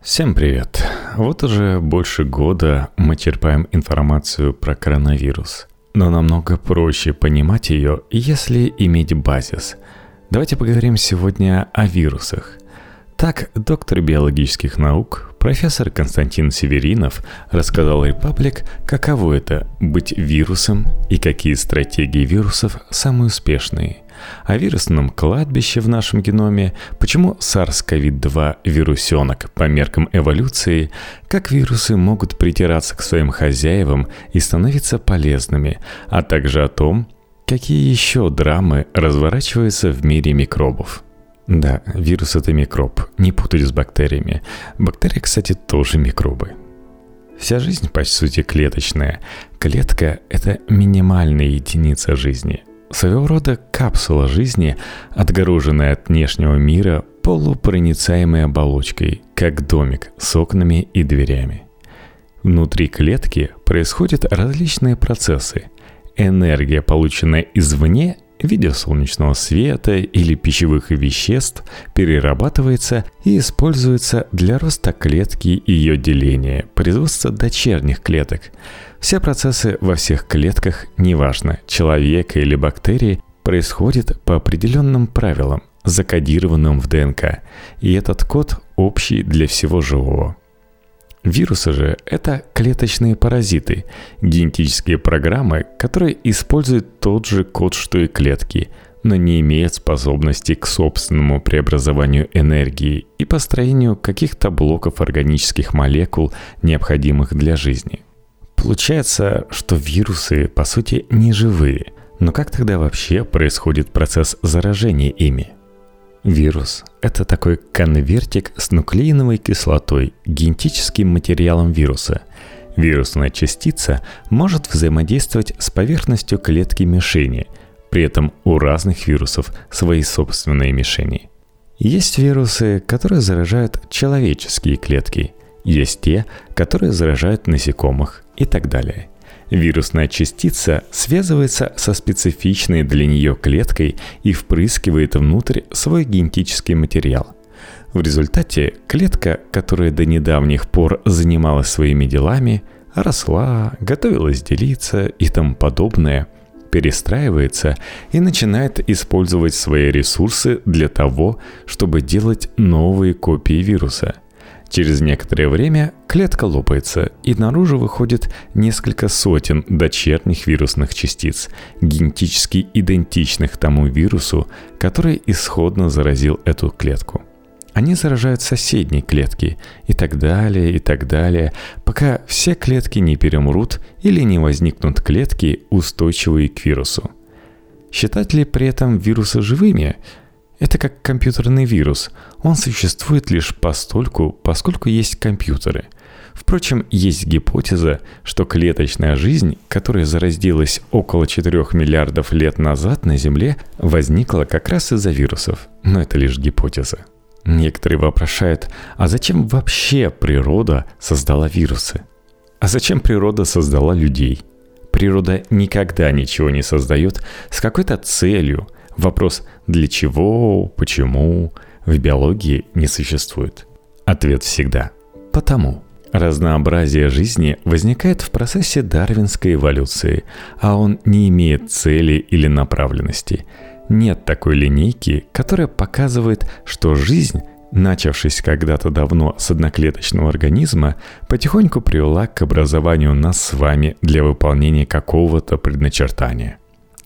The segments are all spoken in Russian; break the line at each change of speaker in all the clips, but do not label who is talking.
Всем привет! Вот уже больше года мы черпаем информацию про коронавирус. Но намного проще понимать ее, если иметь базис. Давайте поговорим сегодня о вирусах. Так, доктор биологических наук, профессор Константин Северинов рассказал Репаблик, каково это – быть вирусом и какие стратегии вирусов самые успешные – о вирусном кладбище в нашем геноме, почему SARS-CoV-2 вирусенок по меркам эволюции, как вирусы могут притираться к своим хозяевам и становиться полезными, а также о том, какие еще драмы разворачиваются в мире микробов. Да, вирус это микроб, не путать с бактериями. Бактерии, кстати, тоже микробы. Вся жизнь, по сути, клеточная. Клетка – это минимальная единица жизни. Своего рода капсула жизни, отгороженная от внешнего мира полупроницаемой оболочкой, как домик с окнами и дверями. Внутри клетки происходят различные процессы. Энергия, полученная извне, в виде солнечного света или пищевых веществ, перерабатывается и используется для роста клетки и ее деления, производства дочерних клеток – все процессы во всех клетках, неважно, человека или бактерии, происходят по определенным правилам, закодированным в ДНК, и этот код общий для всего живого. Вирусы же – это клеточные паразиты, генетические программы, которые используют тот же код, что и клетки, но не имеют способности к собственному преобразованию энергии и построению каких-то блоков органических молекул, необходимых для жизни – Получается, что вирусы, по сути, не живые. Но как тогда вообще происходит процесс заражения ими? Вирус – это такой конвертик с нуклеиновой кислотой, генетическим материалом вируса. Вирусная частица может взаимодействовать с поверхностью клетки мишени, при этом у разных вирусов свои собственные мишени. Есть вирусы, которые заражают человеческие клетки, есть те, которые заражают насекомых, и так далее. Вирусная частица связывается со специфичной для нее клеткой и впрыскивает внутрь свой генетический материал. В результате клетка, которая до недавних пор занималась своими делами, росла, готовилась делиться и тому подобное, перестраивается и начинает использовать свои ресурсы для того, чтобы делать новые копии вируса – Через некоторое время клетка лопается, и наружу выходит несколько сотен дочерних вирусных частиц, генетически идентичных тому вирусу, который исходно заразил эту клетку. Они заражают соседние клетки и так далее, и так далее, пока все клетки не перемрут или не возникнут клетки, устойчивые к вирусу. Считать ли при этом вирусы живыми – это как компьютерный вирус. Он существует лишь постольку, поскольку есть компьютеры. Впрочем, есть гипотеза, что клеточная жизнь, которая зародилась около 4 миллиардов лет назад на Земле, возникла как раз из-за вирусов. Но это лишь гипотеза. Некоторые вопрошают, а зачем вообще природа создала вирусы? А зачем природа создала людей? Природа никогда ничего не создает с какой-то целью – Вопрос «для чего?», «почему?» в биологии не существует. Ответ всегда «потому». Разнообразие жизни возникает в процессе дарвинской эволюции, а он не имеет цели или направленности. Нет такой линейки, которая показывает, что жизнь начавшись когда-то давно с одноклеточного организма, потихоньку привела к образованию нас с вами для выполнения какого-то предначертания.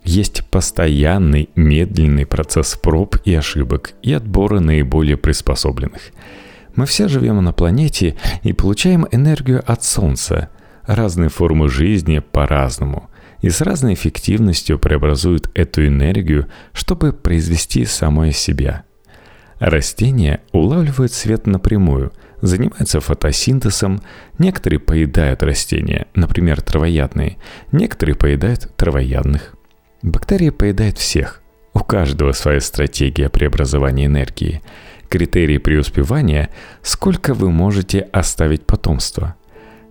Есть постоянный медленный процесс проб и ошибок и отбора наиболее приспособленных. Мы все живем на планете и получаем энергию от Солнца. Разные формы жизни по-разному и с разной эффективностью преобразуют эту энергию, чтобы произвести самое себя. Растения улавливают свет напрямую, занимаются фотосинтезом, некоторые поедают растения, например, травоядные, некоторые поедают травоядных – Бактерии поедают всех. У каждого своя стратегия преобразования энергии. Критерий преуспевания – сколько вы можете оставить потомство.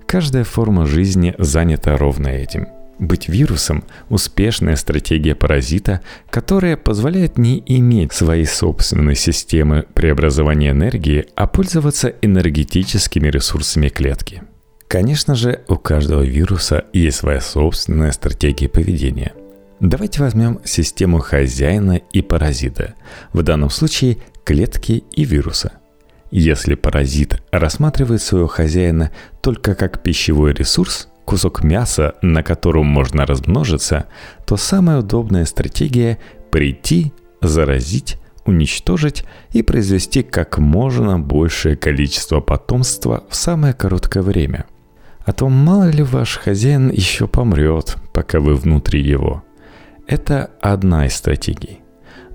Каждая форма жизни занята ровно этим. Быть вирусом – успешная стратегия паразита, которая позволяет не иметь своей собственной системы преобразования энергии, а пользоваться энергетическими ресурсами клетки. Конечно же, у каждого вируса есть своя собственная стратегия поведения. Давайте возьмем систему хозяина и паразита, в данном случае клетки и вируса. Если паразит рассматривает своего хозяина только как пищевой ресурс, кусок мяса, на котором можно размножиться, то самая удобная стратегия – прийти, заразить, уничтожить и произвести как можно большее количество потомства в самое короткое время. А то мало ли ваш хозяин еще помрет, пока вы внутри его. Это одна из стратегий.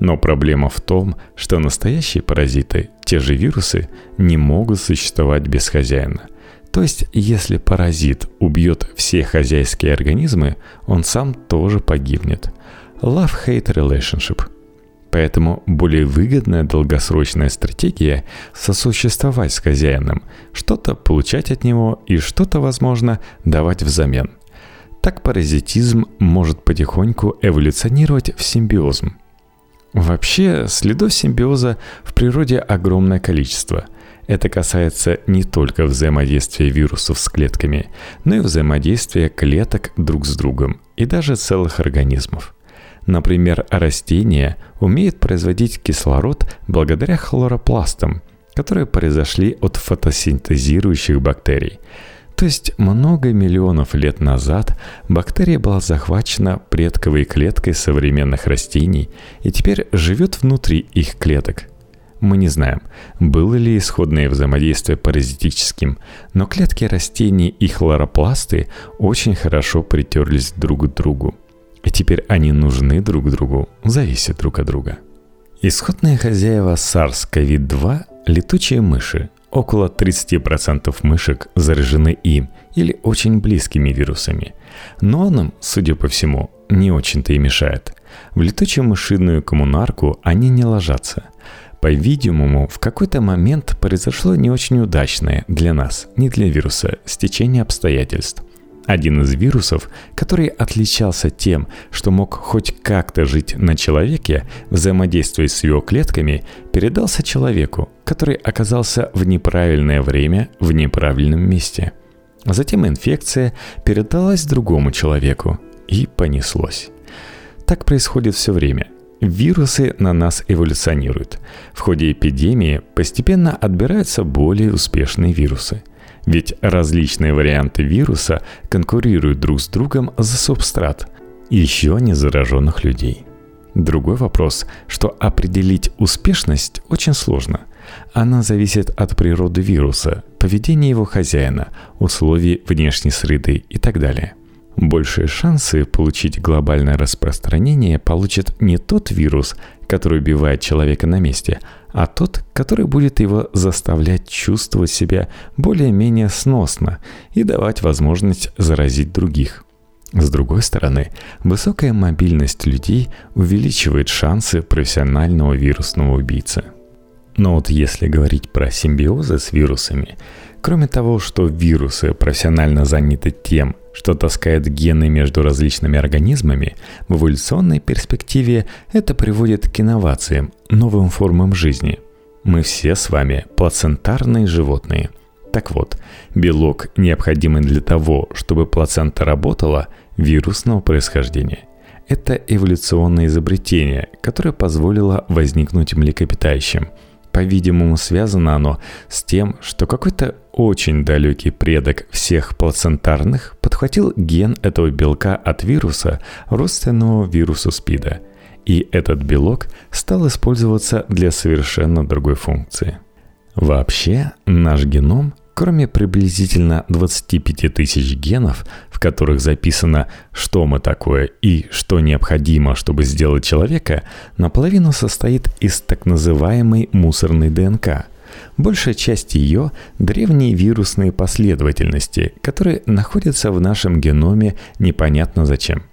Но проблема в том, что настоящие паразиты, те же вирусы, не могут существовать без хозяина – то есть, если паразит убьет все хозяйские организмы, он сам тоже погибнет. Love-hate relationship. Поэтому более выгодная долгосрочная стратегия – сосуществовать с хозяином, что-то получать от него и что-то, возможно, давать взамен. Так паразитизм может потихоньку эволюционировать в симбиозм. Вообще, следов симбиоза в природе огромное количество – это касается не только взаимодействия вирусов с клетками, но и взаимодействия клеток друг с другом и даже целых организмов. Например, растения умеют производить кислород благодаря хлоропластам, которые произошли от фотосинтезирующих бактерий. То есть много миллионов лет назад бактерия была захвачена предковой клеткой современных растений и теперь живет внутри их клеток – мы не знаем, было ли исходное взаимодействие паразитическим, но клетки растений и хлоропласты очень хорошо притерлись друг к другу. И теперь они нужны друг другу, зависят друг от друга. Исходные хозяева SARS-CoV-2 – летучие мыши. Около 30% мышек заражены им или очень близкими вирусами. Но он им, судя по всему, не очень-то и мешает. В летучую мышиную коммунарку они не ложатся – по-видимому, в какой-то момент произошло не очень удачное для нас, не для вируса, стечение обстоятельств. Один из вирусов, который отличался тем, что мог хоть как-то жить на человеке, взаимодействуя с его клетками, передался человеку, который оказался в неправильное время в неправильном месте. Затем инфекция передалась другому человеку и понеслось. Так происходит все время – Вирусы на нас эволюционируют. В ходе эпидемии постепенно отбираются более успешные вирусы. Ведь различные варианты вируса конкурируют друг с другом за субстрат еще не зараженных людей. Другой вопрос, что определить успешность очень сложно. Она зависит от природы вируса, поведения его хозяина, условий внешней среды и так далее – Большие шансы получить глобальное распространение получит не тот вирус, который убивает человека на месте, а тот, который будет его заставлять чувствовать себя более-менее сносно и давать возможность заразить других. С другой стороны, высокая мобильность людей увеличивает шансы профессионального вирусного убийцы. Но вот если говорить про симбиозы с вирусами, кроме того, что вирусы профессионально заняты тем, что таскает гены между различными организмами, в эволюционной перспективе это приводит к инновациям, новым формам жизни. Мы все с вами плацентарные животные. Так вот, белок, необходимый для того, чтобы плацента работала, вирусного происхождения. Это эволюционное изобретение, которое позволило возникнуть млекопитающим – по-видимому, связано оно с тем, что какой-то очень далекий предок всех плацентарных подхватил ген этого белка от вируса, родственного вирусу СПИДа. И этот белок стал использоваться для совершенно другой функции. Вообще, наш геном – Кроме приблизительно 25 тысяч генов, в которых записано, что мы такое и что необходимо, чтобы сделать человека, наполовину состоит из так называемой мусорной ДНК. Большая часть ее – древние вирусные последовательности, которые находятся в нашем геноме непонятно зачем –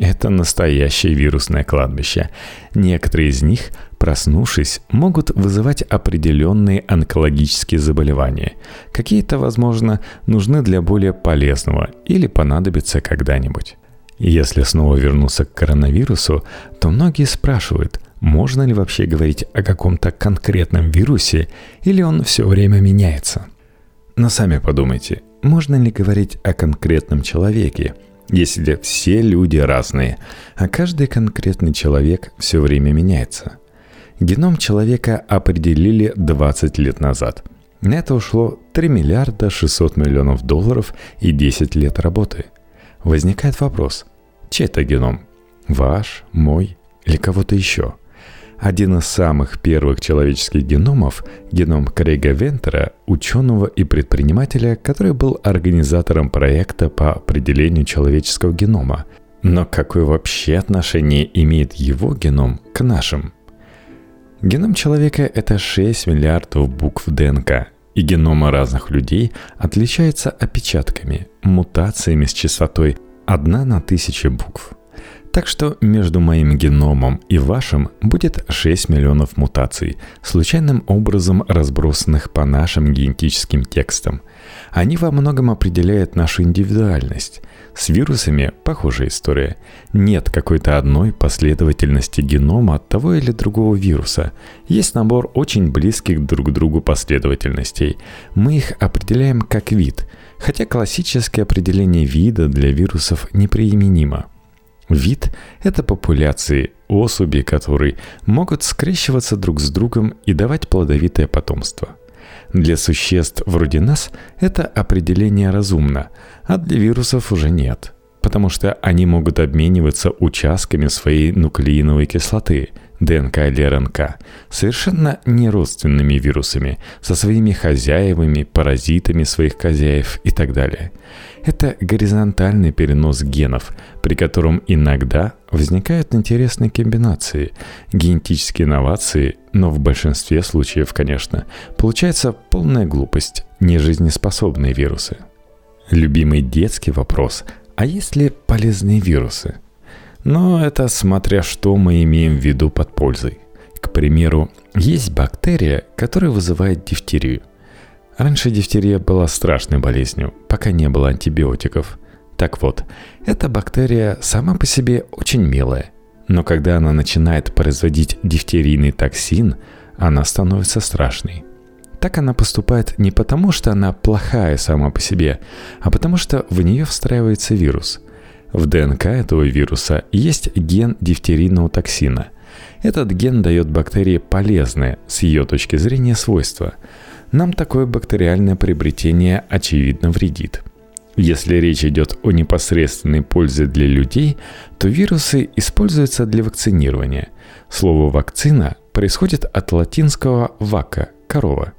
это настоящее вирусное кладбище. Некоторые из них, проснувшись, могут вызывать определенные онкологические заболевания. Какие-то, возможно, нужны для более полезного или понадобятся когда-нибудь. Если снова вернуться к коронавирусу, то многие спрашивают, можно ли вообще говорить о каком-то конкретном вирусе или он все время меняется. Но сами подумайте, можно ли говорить о конкретном человеке, если все люди разные, а каждый конкретный человек все время меняется? Геном человека определили 20 лет назад. На это ушло 3 миллиарда 600 миллионов долларов и 10 лет работы. Возникает вопрос, чей это геном? Ваш, мой или кого-то еще? Один из самых первых человеческих геномов – геном Крейга Вентера, ученого и предпринимателя, который был организатором проекта по определению человеческого генома. Но какое вообще отношение имеет его геном к нашим? Геном человека – это 6 миллиардов букв ДНК, и геномы разных людей отличаются опечатками, мутациями с частотой 1 на тысячи букв – так что между моим геномом и вашим будет 6 миллионов мутаций, случайным образом разбросанных по нашим генетическим текстам. Они во многом определяют нашу индивидуальность. С вирусами похожая история. Нет какой-то одной последовательности генома того или другого вируса. Есть набор очень близких друг к другу последовательностей. Мы их определяем как вид, хотя классическое определение вида для вирусов неприменимо – Вид – это популяции, особи, которые могут скрещиваться друг с другом и давать плодовитое потомство. Для существ вроде нас это определение разумно, а для вирусов уже нет, потому что они могут обмениваться участками своей нуклеиновой кислоты, ДНК или РНК, совершенно неродственными вирусами, со своими хозяевами, паразитами своих хозяев и так далее – это горизонтальный перенос генов, при котором иногда возникают интересные комбинации, генетические инновации, но в большинстве случаев, конечно, получается полная глупость, нежизнеспособные вирусы. Любимый детский вопрос – а есть ли полезные вирусы? Но это смотря что мы имеем в виду под пользой. К примеру, есть бактерия, которая вызывает дифтерию. Раньше дифтерия была страшной болезнью, пока не было антибиотиков. Так вот, эта бактерия сама по себе очень милая. Но когда она начинает производить дифтерийный токсин, она становится страшной. Так она поступает не потому, что она плохая сама по себе, а потому что в нее встраивается вирус. В ДНК этого вируса есть ген дифтерийного токсина. Этот ген дает бактерии полезное, с ее точки зрения, свойства – нам такое бактериальное приобретение очевидно вредит. Если речь идет о непосредственной пользе для людей, то вирусы используются для вакцинирования. Слово «вакцина» происходит от латинского «вака» – «корова».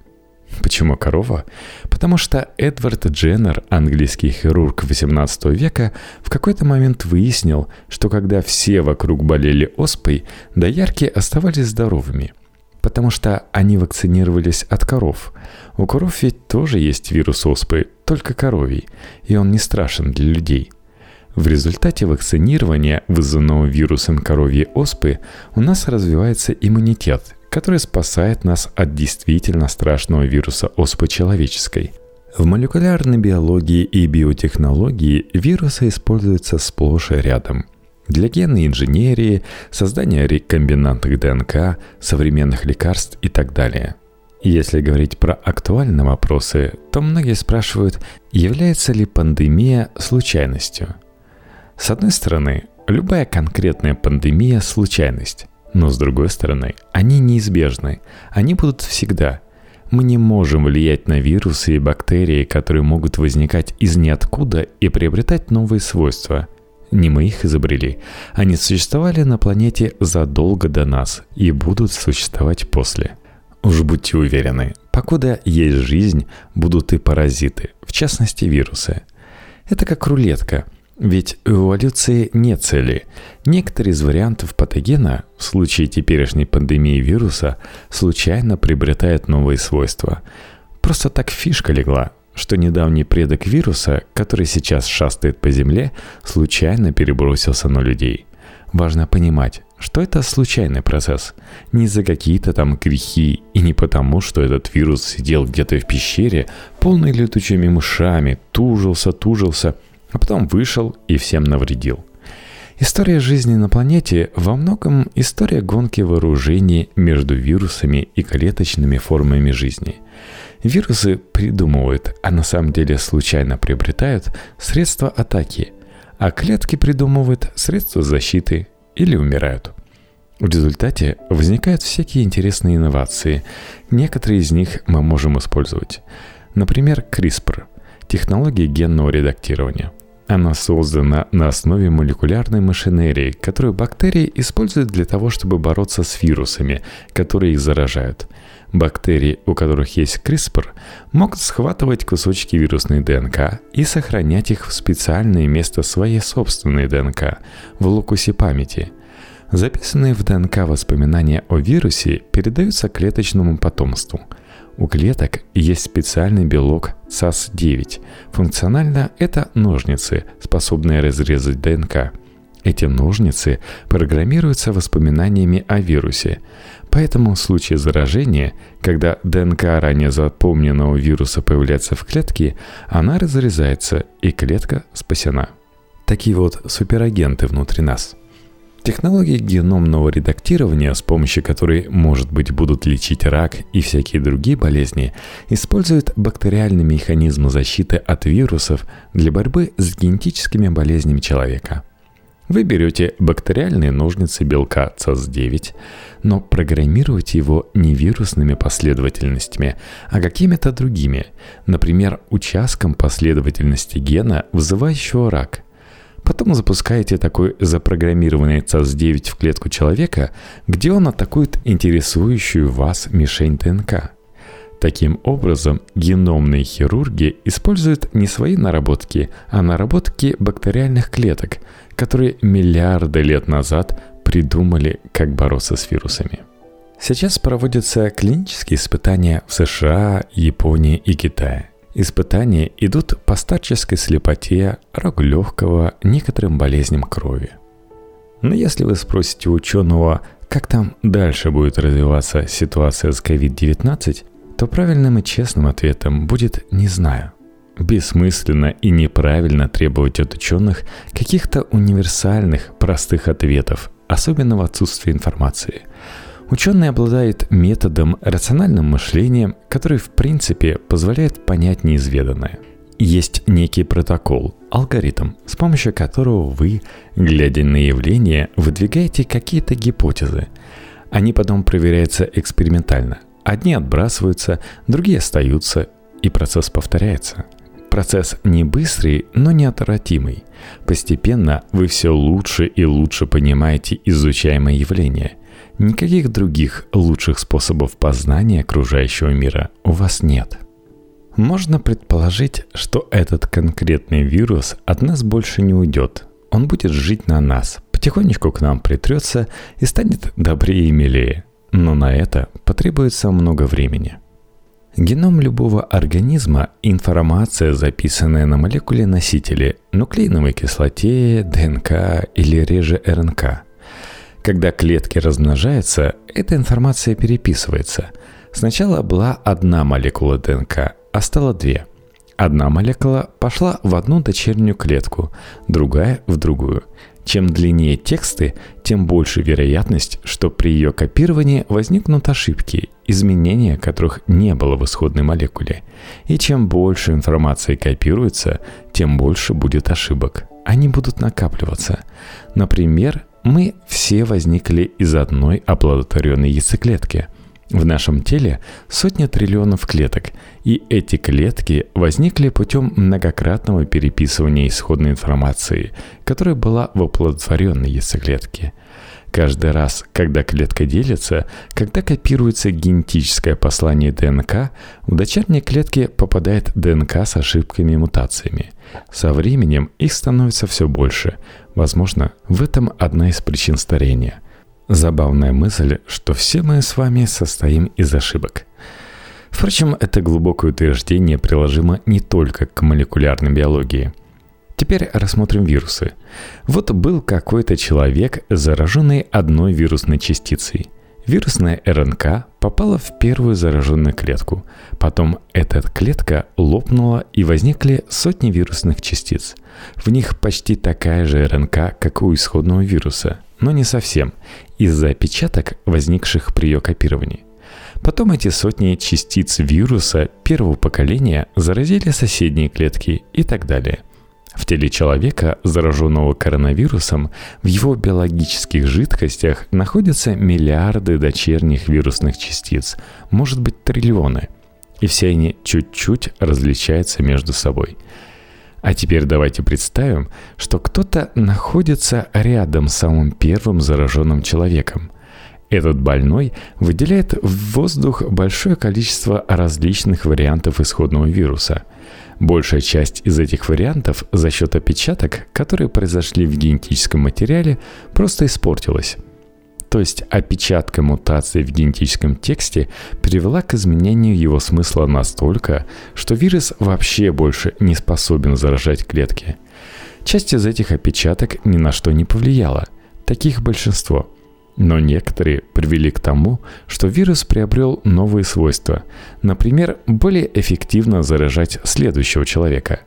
Почему корова? Потому что Эдвард Дженнер, английский хирург XVIII века, в какой-то момент выяснил, что когда все вокруг болели оспой, доярки оставались здоровыми – потому что они вакцинировались от коров. У коров ведь тоже есть вирус оспы, только коровий, и он не страшен для людей. В результате вакцинирования, вызванного вирусом коровьей оспы, у нас развивается иммунитет, который спасает нас от действительно страшного вируса оспы человеческой. В молекулярной биологии и биотехнологии вирусы используются сплошь и рядом – для генной инженерии, создания рекомбинантных ДНК, современных лекарств и так далее. Если говорить про актуальные вопросы, то многие спрашивают, является ли пандемия случайностью. С одной стороны, любая конкретная пандемия – случайность. Но с другой стороны, они неизбежны. Они будут всегда. Мы не можем влиять на вирусы и бактерии, которые могут возникать из ниоткуда и приобретать новые свойства – не мы их изобрели. Они существовали на планете задолго до нас и будут существовать после. Уж будьте уверены, покуда есть жизнь, будут и паразиты, в частности вирусы. Это как рулетка, ведь у эволюции нет цели. Некоторые из вариантов патогена, в случае теперешней пандемии вируса, случайно приобретают новые свойства. Просто так фишка легла, что недавний предок вируса, который сейчас шастает по Земле, случайно перебросился на людей. Важно понимать, что это случайный процесс. Не за какие-то там грехи и не потому, что этот вирус сидел где-то в пещере, полный летучими мышами, тужился, тужился, а потом вышел и всем навредил. История жизни на планете во многом история гонки вооружений между вирусами и клеточными формами жизни. Вирусы придумывают, а на самом деле случайно приобретают средства атаки, а клетки придумывают средства защиты или умирают. В результате возникают всякие интересные инновации. Некоторые из них мы можем использовать. Например, CRISPR – технология генного редактирования – она создана на основе молекулярной машинерии, которую бактерии используют для того, чтобы бороться с вирусами, которые их заражают. Бактерии, у которых есть CRISPR, могут схватывать кусочки вирусной ДНК и сохранять их в специальное место своей собственной ДНК, в локусе памяти. Записанные в ДНК воспоминания о вирусе передаются клеточному потомству – у клеток есть специальный белок САС-9. Функционально это ножницы, способные разрезать ДНК. Эти ножницы программируются воспоминаниями о вирусе. Поэтому в случае заражения, когда ДНК ранее запомненного вируса появляется в клетке, она разрезается и клетка спасена. Такие вот суперагенты внутри нас – Технологии геномного редактирования, с помощью которой, может быть, будут лечить рак и всякие другие болезни, используют бактериальный механизм защиты от вирусов для борьбы с генетическими болезнями человека. Вы берете бактериальные ножницы белка CAS9, но программируете его не вирусными последовательностями, а какими-то другими, например, участком последовательности гена, вызывающего рак – Потом запускаете такой запрограммированный CAS9 в клетку человека, где он атакует интересующую вас мишень ДНК. Таким образом, геномные хирурги используют не свои наработки, а наработки бактериальных клеток, которые миллиарды лет назад придумали, как бороться с вирусами. Сейчас проводятся клинические испытания в США, Японии и Китае. Испытания идут по старческой слепоте, раку легкого, некоторым болезням крови. Но если вы спросите ученого, как там дальше будет развиваться ситуация с COVID-19, то правильным и честным ответом будет «не знаю». Бессмысленно и неправильно требовать от ученых каких-то универсальных, простых ответов, особенно в отсутствии информации – Ученый обладает методом рациональным мышлением, который в принципе позволяет понять неизведанное. Есть некий протокол, алгоритм, с помощью которого вы, глядя на явление, выдвигаете какие-то гипотезы. Они потом проверяются экспериментально. Одни отбрасываются, другие остаются, и процесс повторяется. Процесс не быстрый, но неотвратимый. Постепенно вы все лучше и лучше понимаете изучаемое явление – Никаких других лучших способов познания окружающего мира у вас нет. Можно предположить, что этот конкретный вирус от нас больше не уйдет. Он будет жить на нас, потихонечку к нам притрется и станет добрее и милее. Но на это потребуется много времени. Геном любого организма – информация, записанная на молекуле носителе, нуклеиновой кислоте, ДНК или реже РНК – когда клетки размножаются, эта информация переписывается. Сначала была одна молекула ДНК, а стало две. Одна молекула пошла в одну дочернюю клетку, другая в другую. Чем длиннее тексты, тем больше вероятность, что при ее копировании возникнут ошибки, изменения которых не было в исходной молекуле. И чем больше информации копируется, тем больше будет ошибок. Они будут накапливаться. Например, мы все возникли из одной оплодотворенной яйцеклетки. В нашем теле сотни триллионов клеток, и эти клетки возникли путем многократного переписывания исходной информации, которая была в оплодотворенной яйцеклетке. Каждый раз, когда клетка делится, когда копируется генетическое послание ДНК, в дочерней клетке попадает ДНК с ошибками и мутациями. Со временем их становится все больше. Возможно, в этом одна из причин старения. Забавная мысль, что все мы с вами состоим из ошибок. Впрочем, это глубокое утверждение приложимо не только к молекулярной биологии – Теперь рассмотрим вирусы. Вот был какой-то человек, зараженный одной вирусной частицей. Вирусная РНК попала в первую зараженную клетку. Потом эта клетка лопнула и возникли сотни вирусных частиц. В них почти такая же РНК, как у исходного вируса, но не совсем, из-за опечаток, возникших при ее копировании. Потом эти сотни частиц вируса первого поколения заразили соседние клетки и так далее – в теле человека, зараженного коронавирусом, в его биологических жидкостях находятся миллиарды дочерних вирусных частиц, может быть триллионы. И все они чуть-чуть различаются между собой. А теперь давайте представим, что кто-то находится рядом с самым первым зараженным человеком. Этот больной выделяет в воздух большое количество различных вариантов исходного вируса – Большая часть из этих вариантов за счет опечаток, которые произошли в генетическом материале, просто испортилась. То есть опечатка мутации в генетическом тексте привела к изменению его смысла настолько, что вирус вообще больше не способен заражать клетки. Часть из этих опечаток ни на что не повлияла. Таких большинство – но некоторые привели к тому, что вирус приобрел новые свойства, например, более эффективно заражать следующего человека.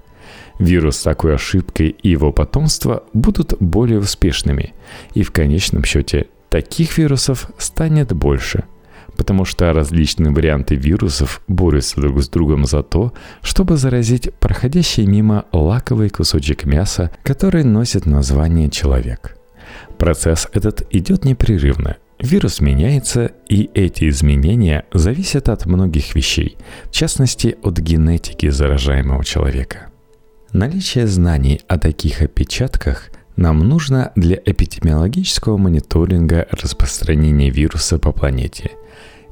Вирус с такой ошибкой и его потомство будут более успешными, и в конечном счете таких вирусов станет больше – потому что различные варианты вирусов борются друг с другом за то, чтобы заразить проходящий мимо лаковый кусочек мяса, который носит название человек. Процесс этот идет непрерывно. Вирус меняется, и эти изменения зависят от многих вещей, в частности от генетики заражаемого человека. Наличие знаний о таких опечатках нам нужно для эпидемиологического мониторинга распространения вируса по планете.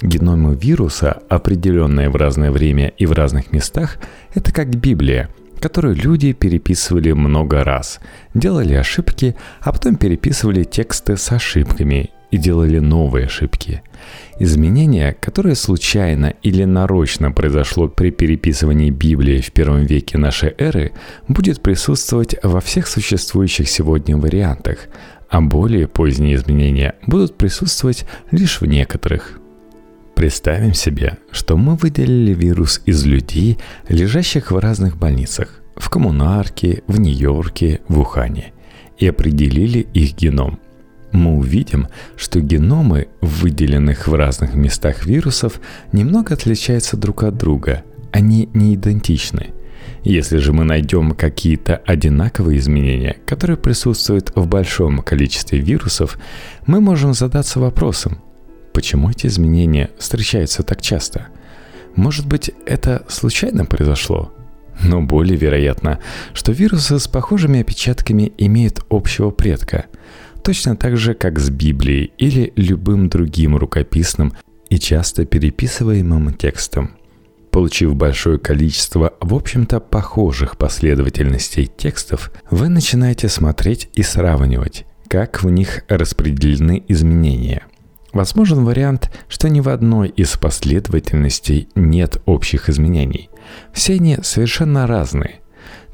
Геномы вируса, определенные в разное время и в разных местах, это как Библия – которую люди переписывали много раз, делали ошибки, а потом переписывали тексты с ошибками и делали новые ошибки. Изменение, которое случайно или нарочно произошло при переписывании Библии в первом веке нашей эры, будет присутствовать во всех существующих сегодня вариантах, а более поздние изменения будут присутствовать лишь в некоторых. Представим себе, что мы выделили вирус из людей, лежащих в разных больницах, в Коммунарке, в Нью-Йорке, в Ухане, и определили их геном. Мы увидим, что геномы выделенных в разных местах вирусов немного отличаются друг от друга, они не идентичны. Если же мы найдем какие-то одинаковые изменения, которые присутствуют в большом количестве вирусов, мы можем задаться вопросом, Почему эти изменения встречаются так часто? Может быть, это случайно произошло? Но более вероятно, что вирусы с похожими опечатками имеют общего предка, точно так же, как с Библией или любым другим рукописным и часто переписываемым текстом. Получив большое количество, в общем-то, похожих последовательностей текстов, вы начинаете смотреть и сравнивать, как в них распределены изменения – Возможен вариант, что ни в одной из последовательностей нет общих изменений. Все они совершенно разные.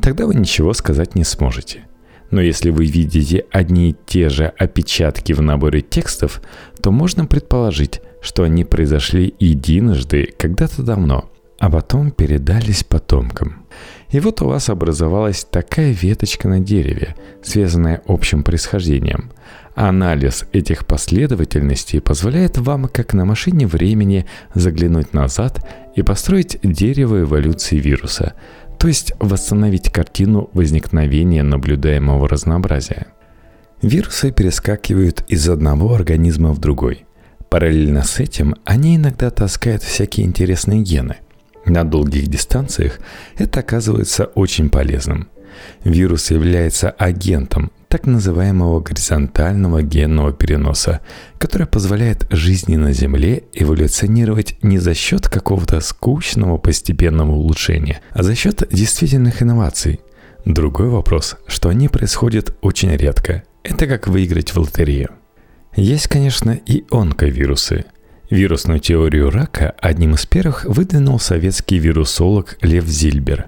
Тогда вы ничего сказать не сможете. Но если вы видите одни и те же опечатки в наборе текстов, то можно предположить, что они произошли единожды когда-то давно, а потом передались потомкам. И вот у вас образовалась такая веточка на дереве, связанная общим происхождением. Анализ этих последовательностей позволяет вам, как на машине времени, заглянуть назад и построить дерево эволюции вируса, то есть восстановить картину возникновения наблюдаемого разнообразия. Вирусы перескакивают из одного организма в другой. Параллельно с этим они иногда таскают всякие интересные гены. На долгих дистанциях это оказывается очень полезным. Вирус является агентом, так называемого горизонтального генного переноса, который позволяет жизни на Земле эволюционировать не за счет какого-то скучного постепенного улучшения, а за счет действительных инноваций. Другой вопрос, что они происходят очень редко. Это как выиграть в лотерею. Есть, конечно, и онковирусы. Вирусную теорию рака одним из первых выдвинул советский вирусолог Лев Зильбер.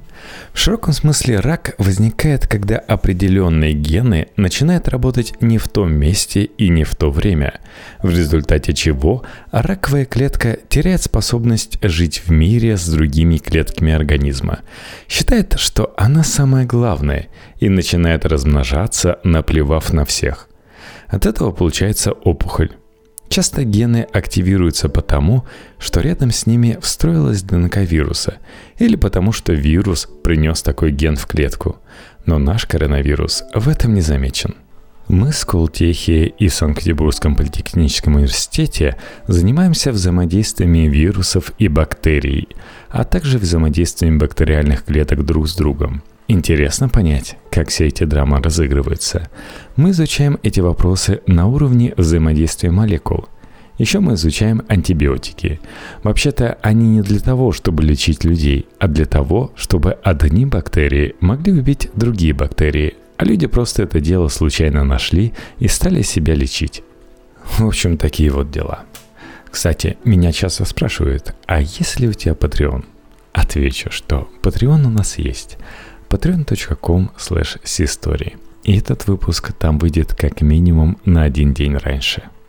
В широком смысле рак возникает, когда определенные гены начинают работать не в том месте и не в то время, в результате чего раковая клетка теряет способность жить в мире с другими клетками организма, считает, что она самое главное и начинает размножаться, наплевав на всех. От этого получается опухоль. Часто гены активируются потому, что рядом с ними встроилась ДНК вируса, или потому что вирус принес такой ген в клетку. Но наш коронавирус в этом не замечен. Мы с Колтехи и Санкт-Петербургском политехническом университете занимаемся взаимодействиями вирусов и бактерий, а также взаимодействием бактериальных клеток друг с другом – Интересно понять, как все эти драмы разыгрываются. Мы изучаем эти вопросы на уровне взаимодействия молекул. Еще мы изучаем антибиотики. Вообще-то они не для того, чтобы лечить людей, а для того, чтобы одни бактерии могли убить другие бактерии, а люди просто это дело случайно нашли и стали себя лечить. В общем, такие вот дела. Кстати, меня часто спрашивают, а есть ли у тебя Patreon? Отвечу, что Patreon у нас есть – patreon.com slash И этот выпуск там выйдет как минимум на один день раньше –